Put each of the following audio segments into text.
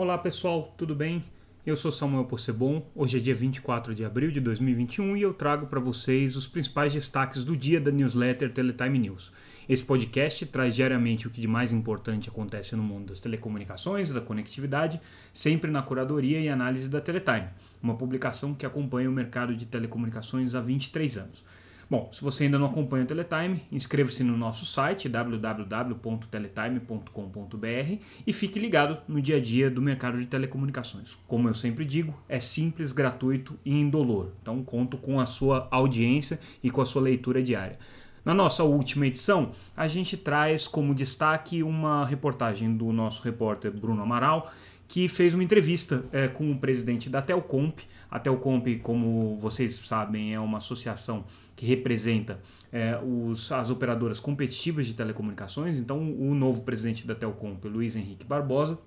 Olá pessoal, tudo bem? Eu sou Samuel Possebon. Hoje é dia 24 de abril de 2021 e eu trago para vocês os principais destaques do dia da newsletter Teletime News. Esse podcast traz diariamente o que de mais importante acontece no mundo das telecomunicações, da conectividade, sempre na curadoria e análise da Teletime, uma publicação que acompanha o mercado de telecomunicações há 23 anos. Bom, se você ainda não acompanha o Teletime, inscreva-se no nosso site www.teletime.com.br e fique ligado no dia a dia do mercado de telecomunicações. Como eu sempre digo, é simples, gratuito e indolor. Então conto com a sua audiência e com a sua leitura diária. Na nossa última edição, a gente traz como destaque uma reportagem do nosso repórter Bruno Amaral, que fez uma entrevista é, com o presidente da Telcomp. A Telcomp, como vocês sabem, é uma associação que representa é, os, as operadoras competitivas de telecomunicações. Então, o novo presidente da Telcomp, Luiz Henrique Barbosa,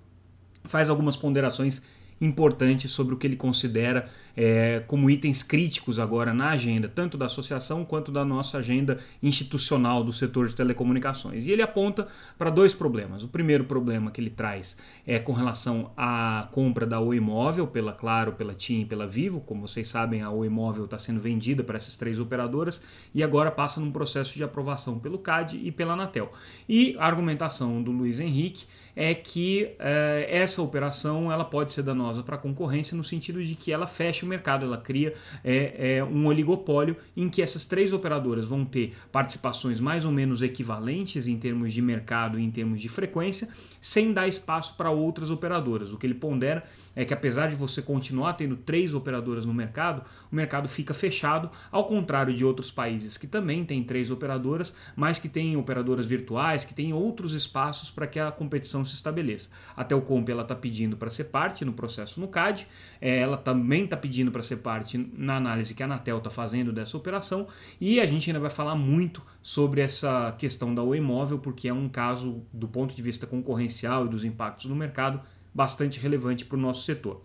faz algumas ponderações importante sobre o que ele considera é, como itens críticos agora na agenda, tanto da associação quanto da nossa agenda institucional do setor de telecomunicações. E ele aponta para dois problemas. O primeiro problema que ele traz é com relação à compra da Oi Imóvel pela Claro, pela TIM e pela Vivo. Como vocês sabem, a Oi Imóvel está sendo vendida para essas três operadoras e agora passa num processo de aprovação pelo CAD e pela Anatel. E a argumentação do Luiz Henrique é que é, essa operação ela pode ser danosa para a concorrência no sentido de que ela fecha o mercado, ela cria é, é, um oligopólio em que essas três operadoras vão ter participações mais ou menos equivalentes em termos de mercado e em termos de frequência, sem dar espaço para outras operadoras. O que ele pondera é que apesar de você continuar tendo três operadoras no mercado, o mercado fica fechado, ao contrário de outros países que também têm três operadoras, mas que têm operadoras virtuais, que têm outros espaços para que a competição se estabeleça. A Telcomp ela está pedindo para ser parte no processo no CAD, é, ela também está pedindo para ser parte na análise que a Anatel está fazendo dessa operação e a gente ainda vai falar muito sobre essa questão da Oi porque é um caso do ponto de vista concorrencial e dos impactos no mercado bastante relevante para o nosso setor.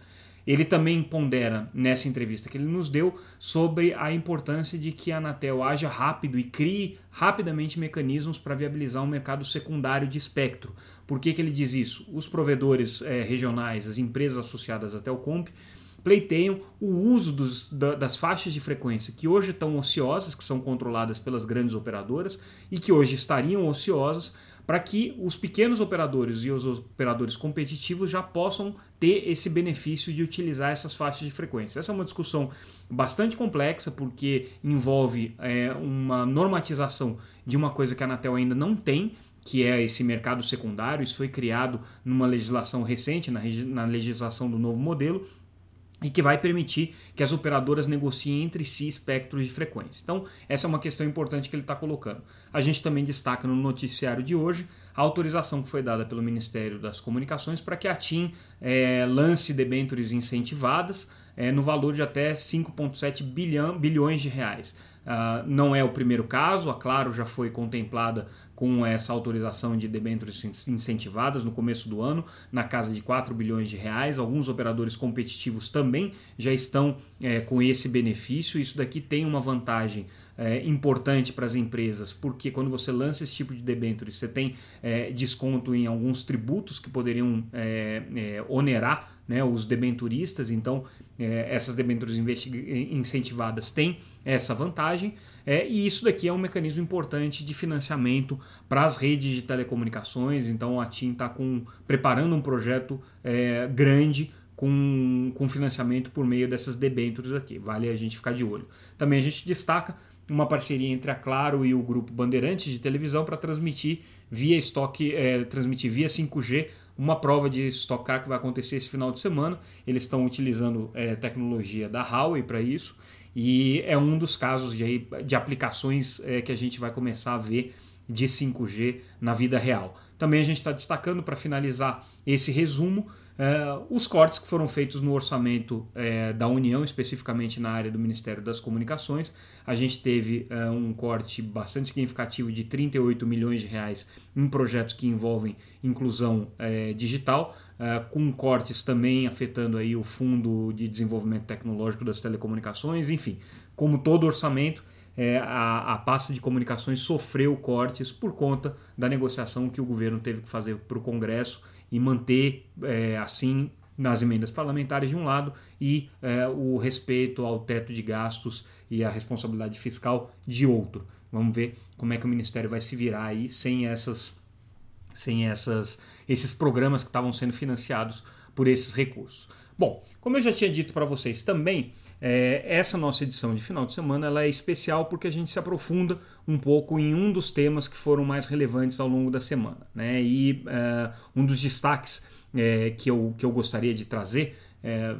Ele também pondera nessa entrevista que ele nos deu sobre a importância de que a Anatel haja rápido e crie rapidamente mecanismos para viabilizar um mercado secundário de espectro. Por que, que ele diz isso? Os provedores é, regionais, as empresas associadas à Telcomp, pleiteiam o uso dos, da, das faixas de frequência que hoje estão ociosas, que são controladas pelas grandes operadoras e que hoje estariam ociosas para que os pequenos operadores e os operadores competitivos já possam ter esse benefício de utilizar essas faixas de frequência. Essa é uma discussão bastante complexa porque envolve é, uma normatização de uma coisa que a Anatel ainda não tem, que é esse mercado secundário. Isso foi criado numa legislação recente, na, na legislação do novo modelo, e que vai permitir que as operadoras negociem entre si espectros de frequência. Então, essa é uma questão importante que ele está colocando. A gente também destaca no noticiário de hoje a autorização que foi dada pelo Ministério das Comunicações para que a TIM é, lance debêntures incentivadas é, no valor de até 5,7 bilhões de reais. Uh, não é o primeiro caso, a Claro já foi contemplada com essa autorização de debêntures incentivadas no começo do ano, na casa de 4 bilhões de reais. Alguns operadores competitivos também já estão é, com esse benefício. Isso daqui tem uma vantagem é, importante para as empresas, porque quando você lança esse tipo de debêntures, você tem é, desconto em alguns tributos que poderiam é, é, onerar né, os debenturistas, então é, essas debêntures incentivadas têm essa vantagem. É, e isso daqui é um mecanismo importante de financiamento para as redes de telecomunicações. Então a TIM está preparando um projeto é, grande com, com financiamento por meio dessas debêntures aqui. Vale a gente ficar de olho. Também a gente destaca uma parceria entre a Claro e o grupo Bandeirantes de televisão para transmitir via estoque, é, transmitir via 5G uma prova de Stock Car que vai acontecer esse final de semana. Eles estão utilizando é, tecnologia da Huawei para isso e é um dos casos de, de aplicações é, que a gente vai começar a ver de 5G na vida real. Também a gente está destacando para finalizar esse resumo Uh, os cortes que foram feitos no orçamento uh, da União, especificamente na área do Ministério das Comunicações, a gente teve uh, um corte bastante significativo de 38 milhões de reais em projetos que envolvem inclusão digital, com cortes também afetando aí o Fundo de Desenvolvimento Tecnológico das Telecomunicações, enfim, como todo orçamento, a, a pasta de comunicações sofreu cortes por conta da negociação que o governo teve que fazer para o Congresso e manter é, assim nas emendas parlamentares de um lado e é, o respeito ao teto de gastos e a responsabilidade fiscal de outro. Vamos ver como é que o Ministério vai se virar aí sem essas, sem essas, esses programas que estavam sendo financiados por esses recursos. Bom, como eu já tinha dito para vocês também, é, essa nossa edição de final de semana ela é especial porque a gente se aprofunda um pouco em um dos temas que foram mais relevantes ao longo da semana. Né? E é, um dos destaques é, que, eu, que eu gostaria de trazer é,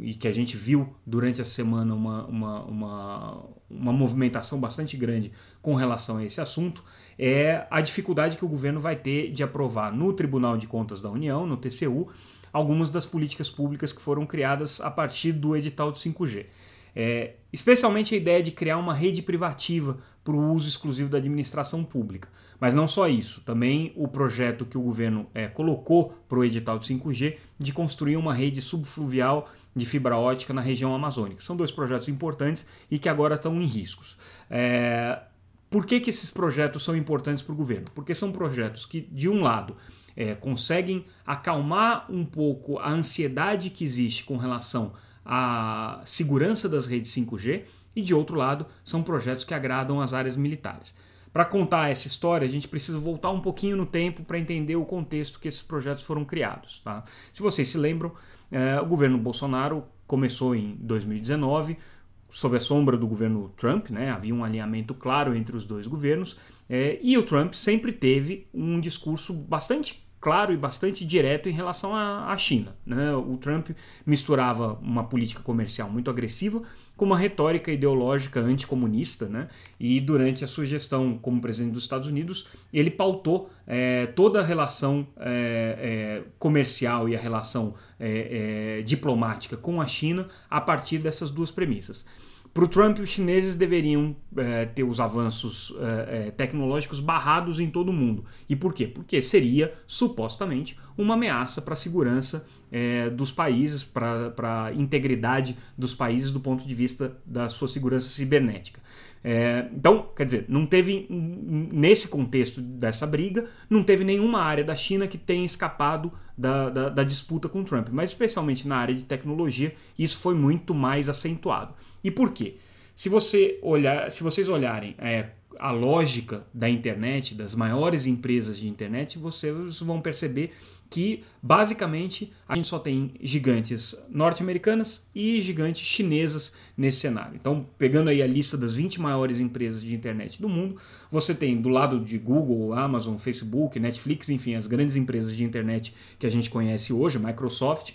e que a gente viu durante a semana uma, uma, uma, uma, movimentação bastante grande com relação a esse assunto, é a dificuldade que o governo vai ter de aprovar no Tribunal de Contas da União, no TCU, algumas das políticas públicas que foram criadas a partir do edital de 5G. É, especialmente a ideia de criar uma rede privativa para o uso exclusivo da administração pública. Mas não só isso, também o projeto que o governo é, colocou para o edital de 5G de construir uma rede subfluvial de fibra ótica na região amazônica. São dois projetos importantes e que agora estão em riscos. É, por que, que esses projetos são importantes para o governo? Porque são projetos que, de um lado, é, conseguem acalmar um pouco a ansiedade que existe com relação à segurança das redes 5G, e de outro lado, são projetos que agradam as áreas militares. Para contar essa história, a gente precisa voltar um pouquinho no tempo para entender o contexto que esses projetos foram criados. Tá? Se vocês se lembram, é, o governo Bolsonaro começou em 2019 sob a sombra do governo Trump, né? havia um alinhamento claro entre os dois governos, é, e o Trump sempre teve um discurso bastante claro e bastante direto em relação à, China. Né? O Trump misturava uma política comercial muito agressiva com uma retórica ideológica anticomunista, né? e durante a sua gestão como presidente dos Estados Unidos, ele pautou é, toda a relação é, é, comercial e a relação diplomática com a China a partir dessas duas premissas. Para o Trump, os chineses deveriam é, ter os avanços é, tecnológicos barrados em todo o mundo. E por quê? Porque seria, supostamente, uma ameaça para a segurança é, dos países, para a integridade dos países do ponto de vista da sua segurança cibernética. Então, quer dizer, não teve, nesse contexto dessa briga, não teve nenhuma área da China que tenha escapado da, da, da, disputa com Trump, mas especialmente na área de tecnologia, isso foi muito mais acentuado. E por quê? Se, você olhar, se vocês olharem é, a lógica da internet, das maiores empresas de internet, vocês vão perceber que basicamente a gente só tem gigantes norte-americanas e gigantes chinesas nesse cenário. Então, pegando aí a lista das 20 maiores empresas de internet do mundo, você tem do lado de Google, Amazon, Facebook, Netflix, enfim, as grandes empresas de internet que a gente conhece hoje, Microsoft,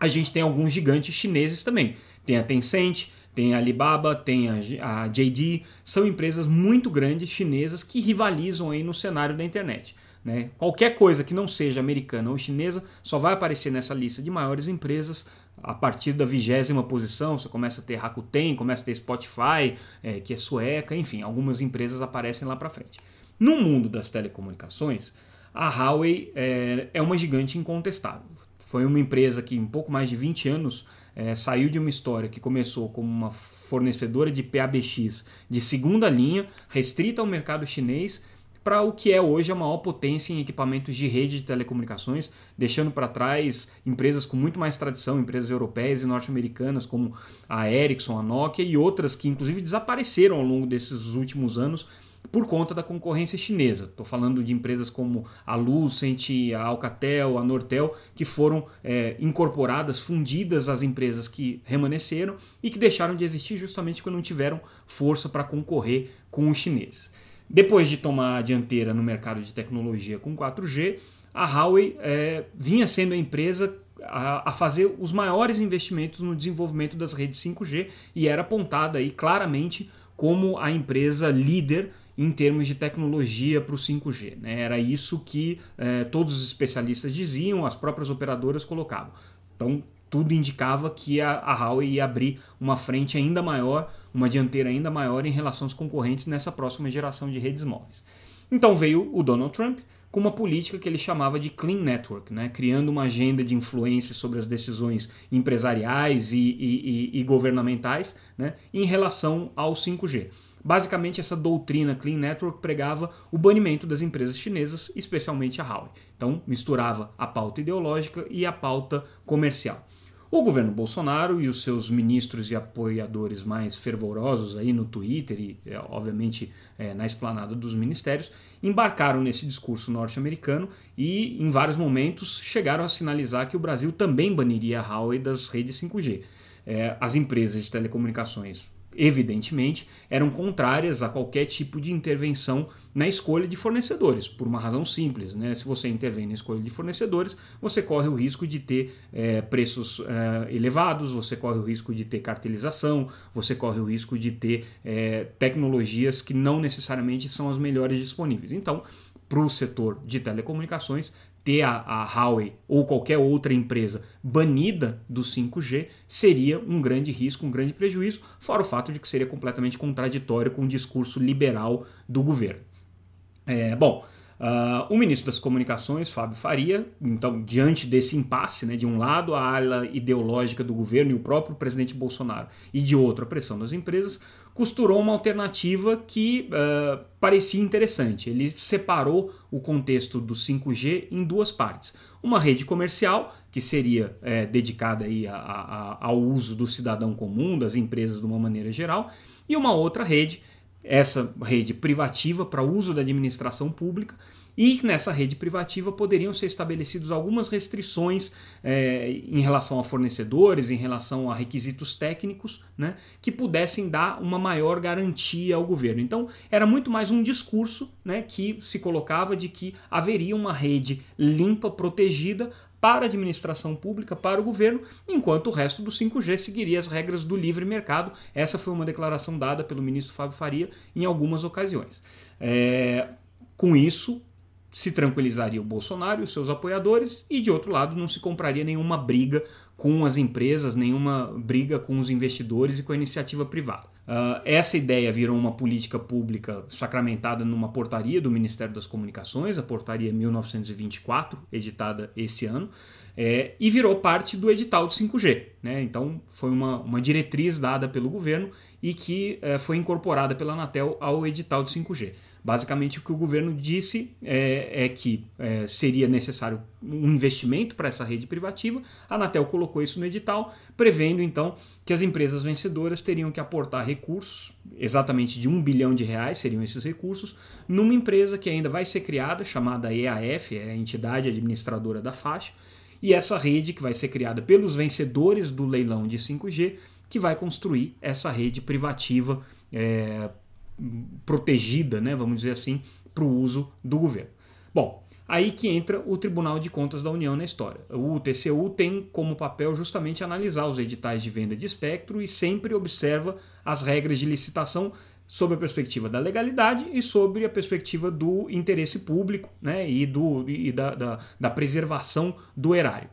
a gente tem alguns gigantes chineses também. Tem a Tencent, tem a Alibaba, tem a, JD, são empresas muito grandes chinesas que rivalizam aí no cenário da internet. Né? Qualquer coisa que não seja americana ou chinesa só vai aparecer nessa lista de maiores empresas a partir da vigésima posição. Você começa a ter Rakuten, começa a ter Spotify, é, que é sueca, enfim, algumas empresas aparecem lá para frente. No mundo das telecomunicações, a Huawei é, é uma gigante incontestável. Foi uma empresa que em pouco mais de 20 anos é, saiu de uma história que começou como uma fornecedora de PABX de segunda linha, restrita ao mercado chinês, para o que é hoje a maior potência em equipamentos de rede de telecomunicações, deixando para trás empresas com muito mais tradição, empresas europeias e norte-americanas como a Ericsson, a Nokia e outras que inclusive desapareceram ao longo desses últimos anos por conta da concorrência chinesa. Estou falando de empresas como a Lucent, a Alcatel, a Nortel, que foram é, incorporadas, fundidas às empresas que remanesceram e que deixaram de existir justamente porque não tiveram força para concorrer com os chineses. Depois de tomar a dianteira no mercado de tecnologia com 4G, a Huawei é, vinha sendo a empresa a, a, fazer os maiores investimentos no desenvolvimento das redes 5G e era apontada aí claramente como a empresa líder em termos de tecnologia para o 5G. Né? Era isso que é, todos os especialistas diziam, as próprias operadoras colocavam. Então, tudo indicava que a, a Huawei ia abrir uma frente ainda maior, uma dianteira ainda maior em relação aos concorrentes nessa próxima geração de redes móveis. Então veio o Donald Trump com uma política que ele chamava de Clean Network, né? criando uma agenda de influência sobre as decisões empresariais e, e, e, e governamentais né? em relação ao 5G. Basicamente, essa doutrina Clean Network pregava o banimento das empresas chinesas, especialmente a Huawei. Então, misturava a pauta ideológica e a pauta comercial. O governo Bolsonaro e os seus ministros e apoiadores mais fervorosos aí no Twitter e, é, obviamente, é, na esplanada dos ministérios, embarcaram nesse discurso norte-americano e, em vários momentos, chegaram a sinalizar que o Brasil também baniria a Huawei das redes 5G. É, as empresas de telecomunicações evidentemente, eram contrárias a qualquer tipo de intervenção na escolha de fornecedores, por uma razão simples. Né? Se você intervém na escolha de fornecedores, você corre o risco de ter é, preços é, elevados, você corre o risco de ter cartelização, você corre o risco de ter é, tecnologias que não necessariamente são as melhores disponíveis. Então, para o setor de telecomunicações, ter a, a Huawei ou qualquer outra empresa banida do 5G seria um grande risco, um grande prejuízo, fora o fato de que seria completamente contraditório com o discurso liberal do governo. É, bom, Uh, o ministro das Comunicações, Fábio Faria, então, diante desse impasse, né, de um lado a ala ideológica do governo e o próprio presidente Bolsonaro, e de outro a pressão das empresas, costurou uma alternativa que uh, parecia interessante. Ele separou o contexto do 5G em duas partes. Uma rede comercial, que seria é, dedicada aí a, a, ao uso do cidadão comum, das empresas de uma maneira geral, e uma outra rede, essa rede privativa para uso da administração pública, e nessa rede privativa poderiam ser estabelecidas algumas restrições é, em relação a fornecedores, em relação a requisitos técnicos, né, que pudessem dar uma maior garantia ao governo. Então, era muito mais um discurso né, que se colocava de que haveria uma rede limpa, protegida, para a administração pública, para o governo, enquanto o resto do 5G seguiria as regras do livre mercado. Essa foi uma declaração dada pelo ministro Fábio Faria em algumas ocasiões. É, com isso, se tranquilizaria o Bolsonaro e os seus apoiadores, e de outro lado, não se compraria nenhuma briga com as empresas, nenhuma briga com os investidores e com a iniciativa privada. Uh, essa ideia virou uma política pública sacramentada numa portaria do Ministério das Comunicações, a portaria 1924, editada esse ano, é, e virou parte do edital de 5G. Né? Então, foi uma, uma diretriz dada pelo governo e que é, foi incorporada pela Anatel ao edital de 5G. Basicamente, o que o governo disse é, é que é, seria necessário um investimento para essa rede privativa. A Anatel colocou isso no edital, prevendo então que as empresas vencedoras teriam que aportar recursos, exatamente de um bilhão de reais seriam esses recursos, numa empresa que ainda vai ser criada, chamada EAF, é a entidade administradora da faixa, e essa rede que vai ser criada pelos vencedores do leilão de 5G, que vai construir essa rede privativa. É, protegida, né, vamos dizer assim, para o uso do governo. Bom, aí que entra o Tribunal de Contas da União na história. O TCU tem como papel justamente analisar os editais de venda de espectro e sempre observa as regras de licitação sob a perspectiva da legalidade e sobre a perspectiva do interesse público né, e, do, e da, da, da preservação do erário.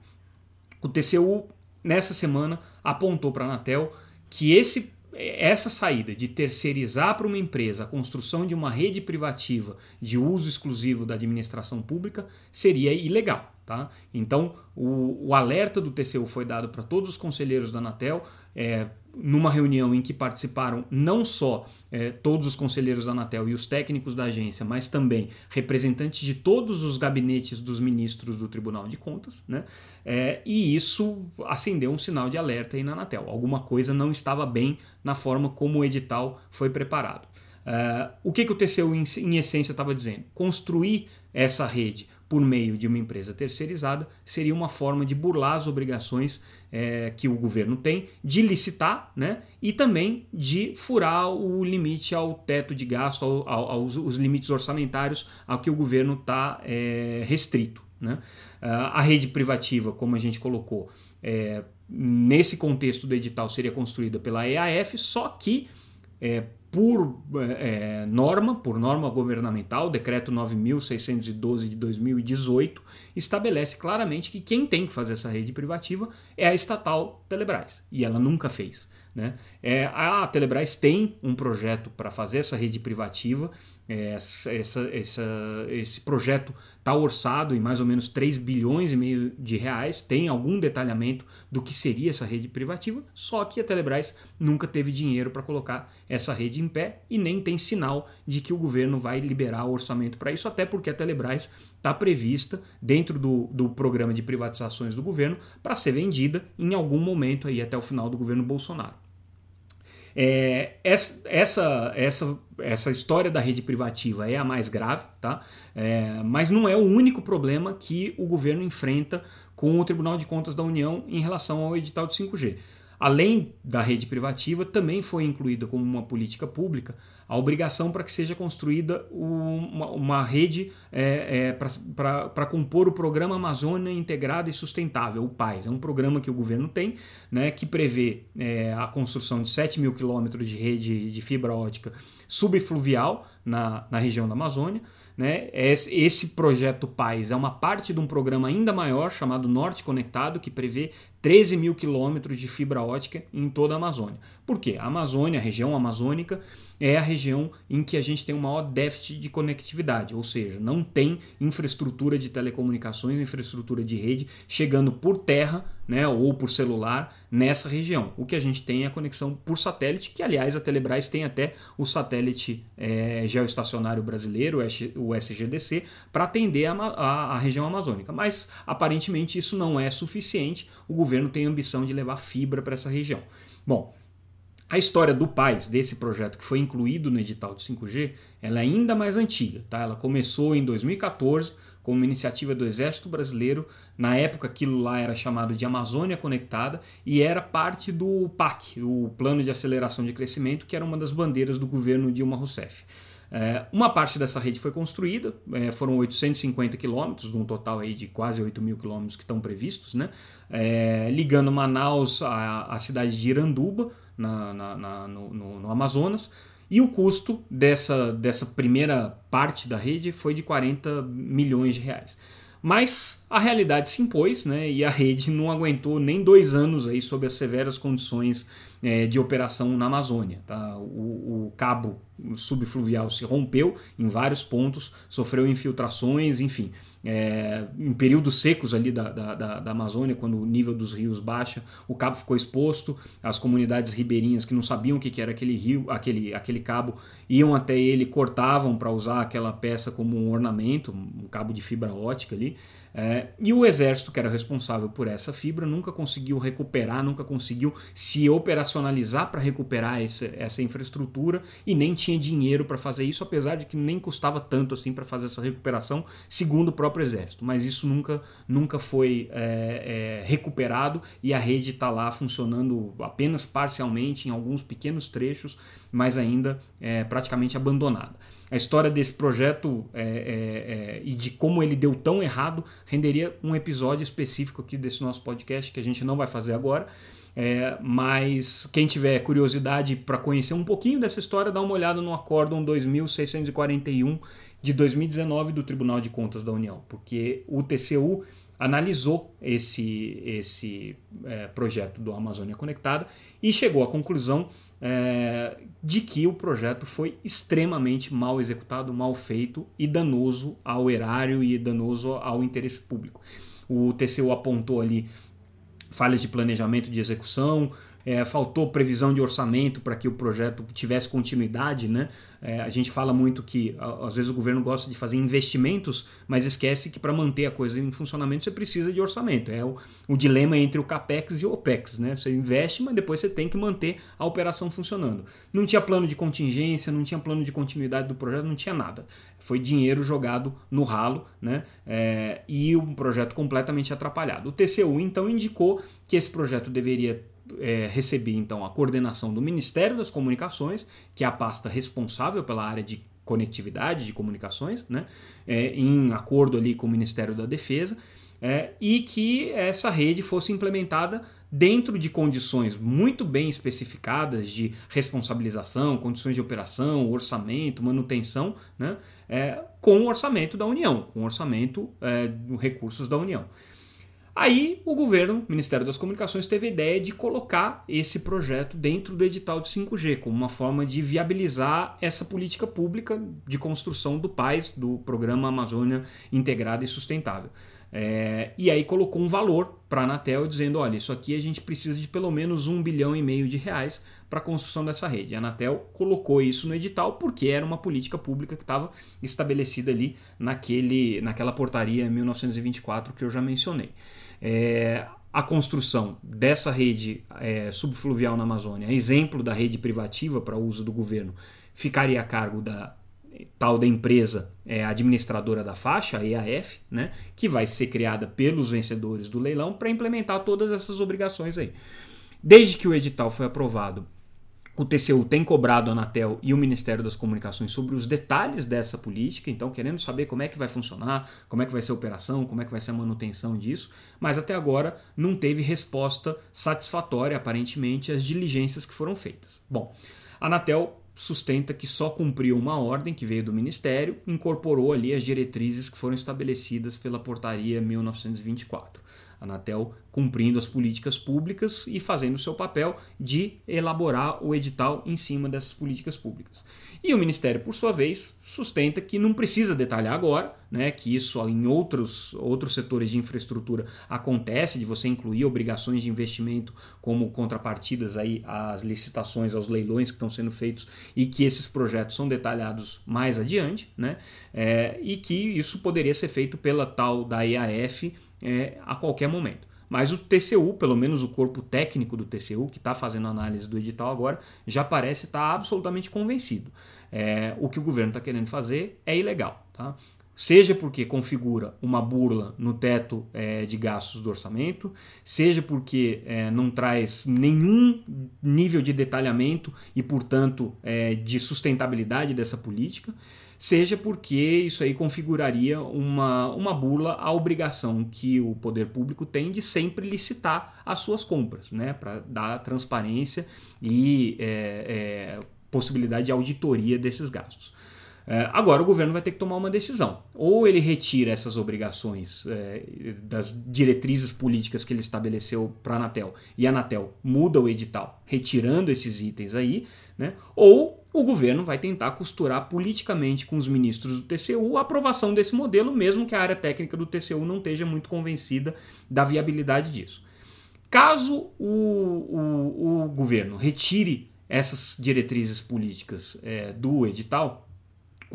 O TCU, nessa semana, apontou para a Anatel que esse essa saída de terceirizar para uma empresa a construção de uma rede privativa de uso exclusivo da administração pública seria ilegal. Tá? Então, o, o alerta do TCU foi dado para todos os conselheiros da Anatel, é, numa reunião em que participaram não só é, todos os conselheiros da Anatel e os técnicos da agência, mas também representantes de todos os gabinetes dos ministros do Tribunal de Contas, né? É, e isso acendeu um sinal de alerta aí na Anatel. Alguma coisa não estava bem na forma como o edital foi preparado. É, o que, que o TCU, em, em essência, estava dizendo? Construir essa rede por meio de uma empresa terceirizada seria uma forma de burlar as obrigações é, que o governo tem de licitar né, e também de furar o limite ao teto de gasto, ao, ao, aos os limites orçamentários ao que o governo está é, restrito. Né? A rede privativa, como a gente colocou, é, nesse contexto do edital seria construída pela EAF, só que é, por é, norma, por norma governamental, decreto 9.612 de 2018, estabelece claramente que quem tem que fazer essa rede privativa é a estatal Telebrás, e ela nunca fez. Né? É, a Telebrás tem um projeto para fazer essa rede privativa, é, essa, essa, esse projeto está orçado em mais ou menos 3 bilhões e meio de reais, tem algum detalhamento do que seria essa rede privativa, só que a Telebrás nunca teve dinheiro para colocar essa rede em pé e nem tem sinal de que o governo vai liberar o orçamento para isso, até porque a Telebrás está prevista dentro do, do programa de privatizações do governo para ser vendida em algum momento aí até o final do governo Bolsonaro. É, essa, essa, essa, história da rede privativa é a mais grave, tá? É, mas não é o único problema que o governo enfrenta com o Tribunal de Contas da União em relação ao edital de 5G. Além da rede privativa, também foi incluída como uma política pública a obrigação para que seja construída uma, uma rede é, é, para compor o Programa Amazônia Integrado e Sustentável, o PAIS. É um programa que o governo tem, né, que prevê é, a construção de 7 mil quilômetros de rede de fibra ótica subfluvial na, na região da Amazônia. Né? Esse projeto PAIS é uma parte de um programa ainda maior chamado Norte Conectado, que prevê 13 mil quilômetros de fibra ótica em toda a Amazônia. Por quê? A Amazônia, a região amazônica, é a região em que a gente tem o maior déficit de conectividade, ou seja, não tem infraestrutura de telecomunicações, infraestrutura de rede chegando por terra né, ou por celular nessa região. O que a gente tem é a conexão por satélite, que aliás a Telebrás tem até o satélite é, geoestacionário brasileiro, o SGDC, para atender a, a, a região amazônica. Mas aparentemente isso não é suficiente. O governo governo tem ambição de levar fibra para essa região. Bom, a história do PAIS, desse projeto que foi incluído no edital de 5G, ela é ainda mais antiga. Tá? Ela começou em 2014 como uma iniciativa do Exército Brasileiro. Na época, aquilo lá era chamado de Amazônia Conectada e era parte do PAC, o Plano de Aceleração de Crescimento, que era uma das bandeiras do governo Dilma Rousseff. É, uma parte dessa rede foi construída, é, foram 850 quilômetros, de um total aí de quase 8 mil quilômetros que estão previstos, né? É, ligando Manaus à, à, cidade de Iranduba, na, na, na, no, no, no, Amazonas. E o custo dessa, dessa primeira parte da rede foi de 40 milhões de reais. Mas a realidade se impôs né, e a rede não aguentou nem dois anos aí sob as severas condições é, de operação na Amazônia. Tá? O, o, cabo subfluvial se rompeu em vários pontos, sofreu infiltrações, enfim. É, em períodos secos ali da, da, da, Amazônia, quando o nível dos rios baixa, o cabo ficou exposto, as comunidades ribeirinhas que não sabiam o que era aquele rio, aquele, aquele cabo, iam até ele, cortavam para usar aquela peça como um ornamento, um cabo de fibra ótica ali. É, e o exército, que era responsável por essa fibra, nunca conseguiu recuperar, nunca conseguiu se operacionalizar para recuperar essa, essa infraestrutura e nem tinha dinheiro para fazer isso, apesar de que nem custava tanto assim para fazer essa recuperação, segundo o próprio exército. Mas isso nunca, nunca foi é, é, recuperado e a rede está lá funcionando apenas parcialmente em alguns pequenos trechos, mas ainda é, praticamente abandonada a história desse projeto é, é, é, e de como ele deu tão errado renderia um episódio específico aqui desse nosso podcast que a gente não vai fazer agora. É, mas quem tiver curiosidade para conhecer um pouquinho dessa história, dá uma olhada no Acórdão 2641 de 2019 do Tribunal de Contas da União, porque o TCU analisou esse, esse é, projeto do Amazônia Conectada e chegou à conclusão é, de que o projeto foi extremamente mal executado, mal feito e danoso ao erário e danoso ao interesse público. O TCU apontou ali falhas de planejamento de execução, é, faltou previsão de orçamento para que o projeto tivesse continuidade, né? É, a gente fala muito que às vezes o governo gosta de fazer investimentos, mas esquece que para manter a coisa em funcionamento você precisa de orçamento. É o, o, dilema entre o capex e o opex, né? Você investe, mas depois você tem que manter a operação funcionando. Não tinha plano de contingência, não tinha plano de continuidade do projeto, não tinha nada. Foi dinheiro jogado no ralo, né? É, e um projeto completamente atrapalhado. O TCU então indicou que esse projeto deveria é, recebi então a coordenação do Ministério das Comunicações, que é a pasta responsável pela área de conectividade de comunicações, né, é, em acordo ali com o Ministério da Defesa, é, e que essa rede fosse implementada dentro de condições muito bem especificadas de responsabilização, condições de operação, orçamento, manutenção, né, é, com o orçamento da União, com o orçamento é, recursos da União. Aí o governo, o Ministério das Comunicações, teve a ideia de colocar esse projeto dentro do edital de 5G, como uma forma de viabilizar essa política pública de construção do PAIS, do Programa Amazônia Integrada e Sustentável. É, e aí colocou um valor para a Anatel dizendo, olha, isso aqui a gente precisa de pelo menos um bilhão e meio de reais para a construção dessa rede. A Anatel colocou isso no edital porque era uma política pública que estava estabelecida ali naquele, naquela portaria 1924 que eu já mencionei. É, a construção dessa rede é, subfluvial na Amazônia, exemplo da rede privativa para uso do governo, ficaria a cargo da tal da empresa é, administradora da faixa, a EAF, né, que vai ser criada pelos vencedores do leilão para implementar todas essas obrigações aí. Desde que o edital foi aprovado, o TCU tem cobrado a Anatel e o Ministério das Comunicações sobre os detalhes dessa política, então querendo saber como é que vai funcionar, como é que vai ser a operação, como é que vai ser a manutenção disso, mas até agora não teve resposta satisfatória, aparentemente, às diligências que foram feitas. Bom, a Anatel sustenta que só cumpriu uma ordem que veio do Ministério, incorporou ali as diretrizes que foram estabelecidas pela Portaria 1924. Anatel cumprindo as políticas públicas e fazendo o seu papel de elaborar o edital em cima dessas políticas públicas. E o Ministério, por sua vez, sustenta que não precisa detalhar agora, né, que isso em outros, outros setores de infraestrutura acontece, de você incluir obrigações de investimento como contrapartidas aí às licitações, aos leilões que estão sendo feitos e que esses projetos são detalhados mais adiante, né, é, e que isso poderia ser feito pela tal da EAF é, a qualquer momento. Mas o TCU, pelo menos o corpo técnico do TCU, que está fazendo análise do edital agora, já parece estar tá absolutamente convencido. É, o que o governo está querendo fazer é ilegal. Tá? Seja porque configura uma burla no teto é, de gastos do orçamento, seja porque é, não traz nenhum nível de detalhamento e, portanto, é, de sustentabilidade dessa política seja porque isso aí configuraria uma, uma bula à obrigação que o poder público tem de sempre licitar as suas compras, né, para dar transparência e é, é, possibilidade de auditoria desses gastos. É, agora o governo vai ter que tomar uma decisão. Ou ele retira essas obrigações é, das diretrizes políticas que ele estabeleceu para a Anatel e a Anatel muda o edital, retirando esses itens aí, né? ou o governo vai tentar costurar politicamente com os ministros do TCU a aprovação desse modelo, mesmo que a área técnica do TCU não esteja muito convencida da viabilidade disso. Caso o, o, o governo retire essas diretrizes políticas é, do edital,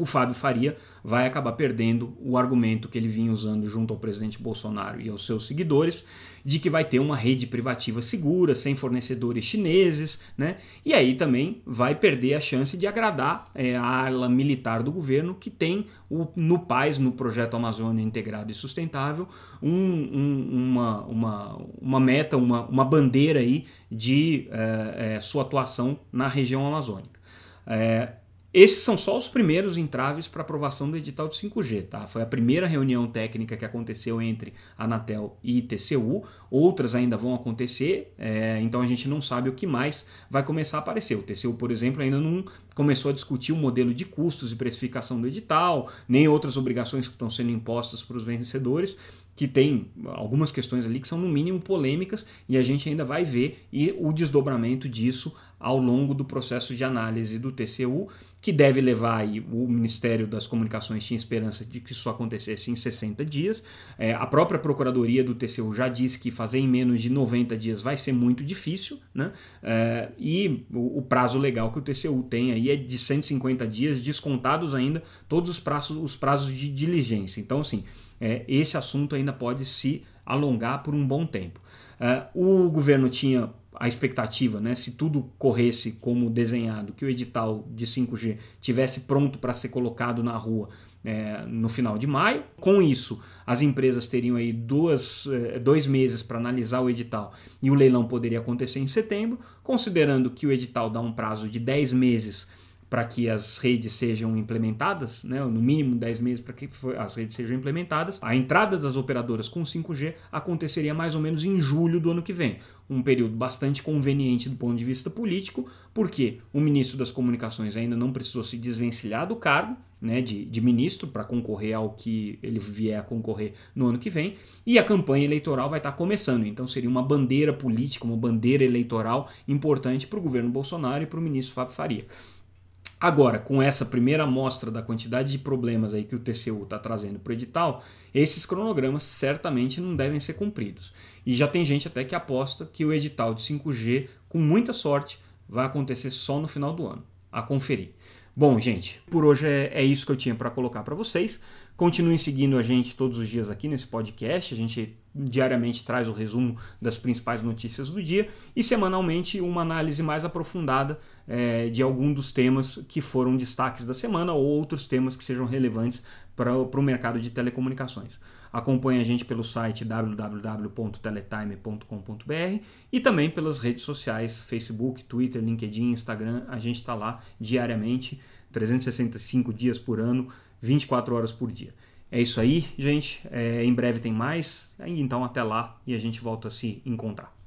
o Fábio Faria vai acabar perdendo o argumento que ele vinha usando junto ao presidente Bolsonaro e aos seus seguidores de que vai ter uma rede privativa segura, sem fornecedores chineses, né? E aí também vai perder a chance de agradar é, a ala militar do governo que tem o, no PAIS, no Projeto Amazônia Integrado e Sustentável, um, um, uma, uma, uma meta, uma, uma bandeira aí de é, é, sua atuação na região amazônica. É, esses são só os primeiros entraves para aprovação do edital de 5G. Tá? Foi a primeira reunião técnica que aconteceu entre Anatel e TCU. Outras ainda vão acontecer, é, então a gente não sabe o que mais vai começar a aparecer. O TCU, por exemplo, ainda não começou a discutir o modelo de custos e precificação do edital, nem outras obrigações que estão sendo impostas para os vencedores que tem algumas questões ali que são no mínimo polêmicas e a gente ainda vai ver e o desdobramento disso ao longo do processo de análise do TCU, que deve levar aí, o Ministério das Comunicações tinha esperança de que isso acontecesse em 60 dias. É, a própria Procuradoria do TCU já disse que fazer em menos de 90 dias vai ser muito difícil, né? É, e o, o, prazo legal que o TCU tem aí é de 150 dias, descontados ainda todos os prazos, os prazos de diligência. Então, assim, é, esse assunto ainda pode se alongar por um bom tempo. É, o governo tinha a expectativa, né, se tudo corresse como desenhado, que o edital de 5G tivesse pronto para ser colocado na rua é, no final de maio. Com isso, as empresas teriam aí duas, é, dois meses para analisar o edital e o leilão poderia acontecer em setembro, considerando que o edital dá um prazo de 10 meses para que as redes sejam implementadas, né, no mínimo 10 meses para que as redes sejam implementadas. A entrada das operadoras com 5G aconteceria mais ou menos em julho do ano que vem. Um período bastante conveniente do ponto de vista político, porque o ministro das Comunicações ainda não precisou se desvencilhar do cargo, né, de, de ministro para concorrer ao que ele vier a concorrer no ano que vem, e a campanha eleitoral vai estar começando. Então seria uma bandeira política, uma bandeira eleitoral importante para o governo Bolsonaro e para o ministro Fábio Faria. Agora, com essa primeira amostra da quantidade de problemas aí que o TCU está trazendo para o edital, esses cronogramas certamente não devem ser cumpridos. E já tem gente até que aposta que o edital de 5G, com muita sorte, vai acontecer só no final do ano. A conferir. Bom, gente, por hoje é, é isso que eu tinha para colocar para vocês. Continuem seguindo a gente todos os dias aqui nesse podcast. A gente diariamente traz o resumo das principais notícias do dia e semanalmente uma análise mais aprofundada é, de algum dos temas que foram destaques da semana ou outros temas que sejam relevantes para o mercado de telecomunicações. Acompanhe a gente pelo site www.teletime.com.br e também pelas redes sociais, Facebook, Twitter, LinkedIn, Instagram. A gente está lá diariamente 365 dias por ano, 24 horas por dia. É isso aí, gente. É, em breve tem mais. Então até lá e a gente volta a se encontrar.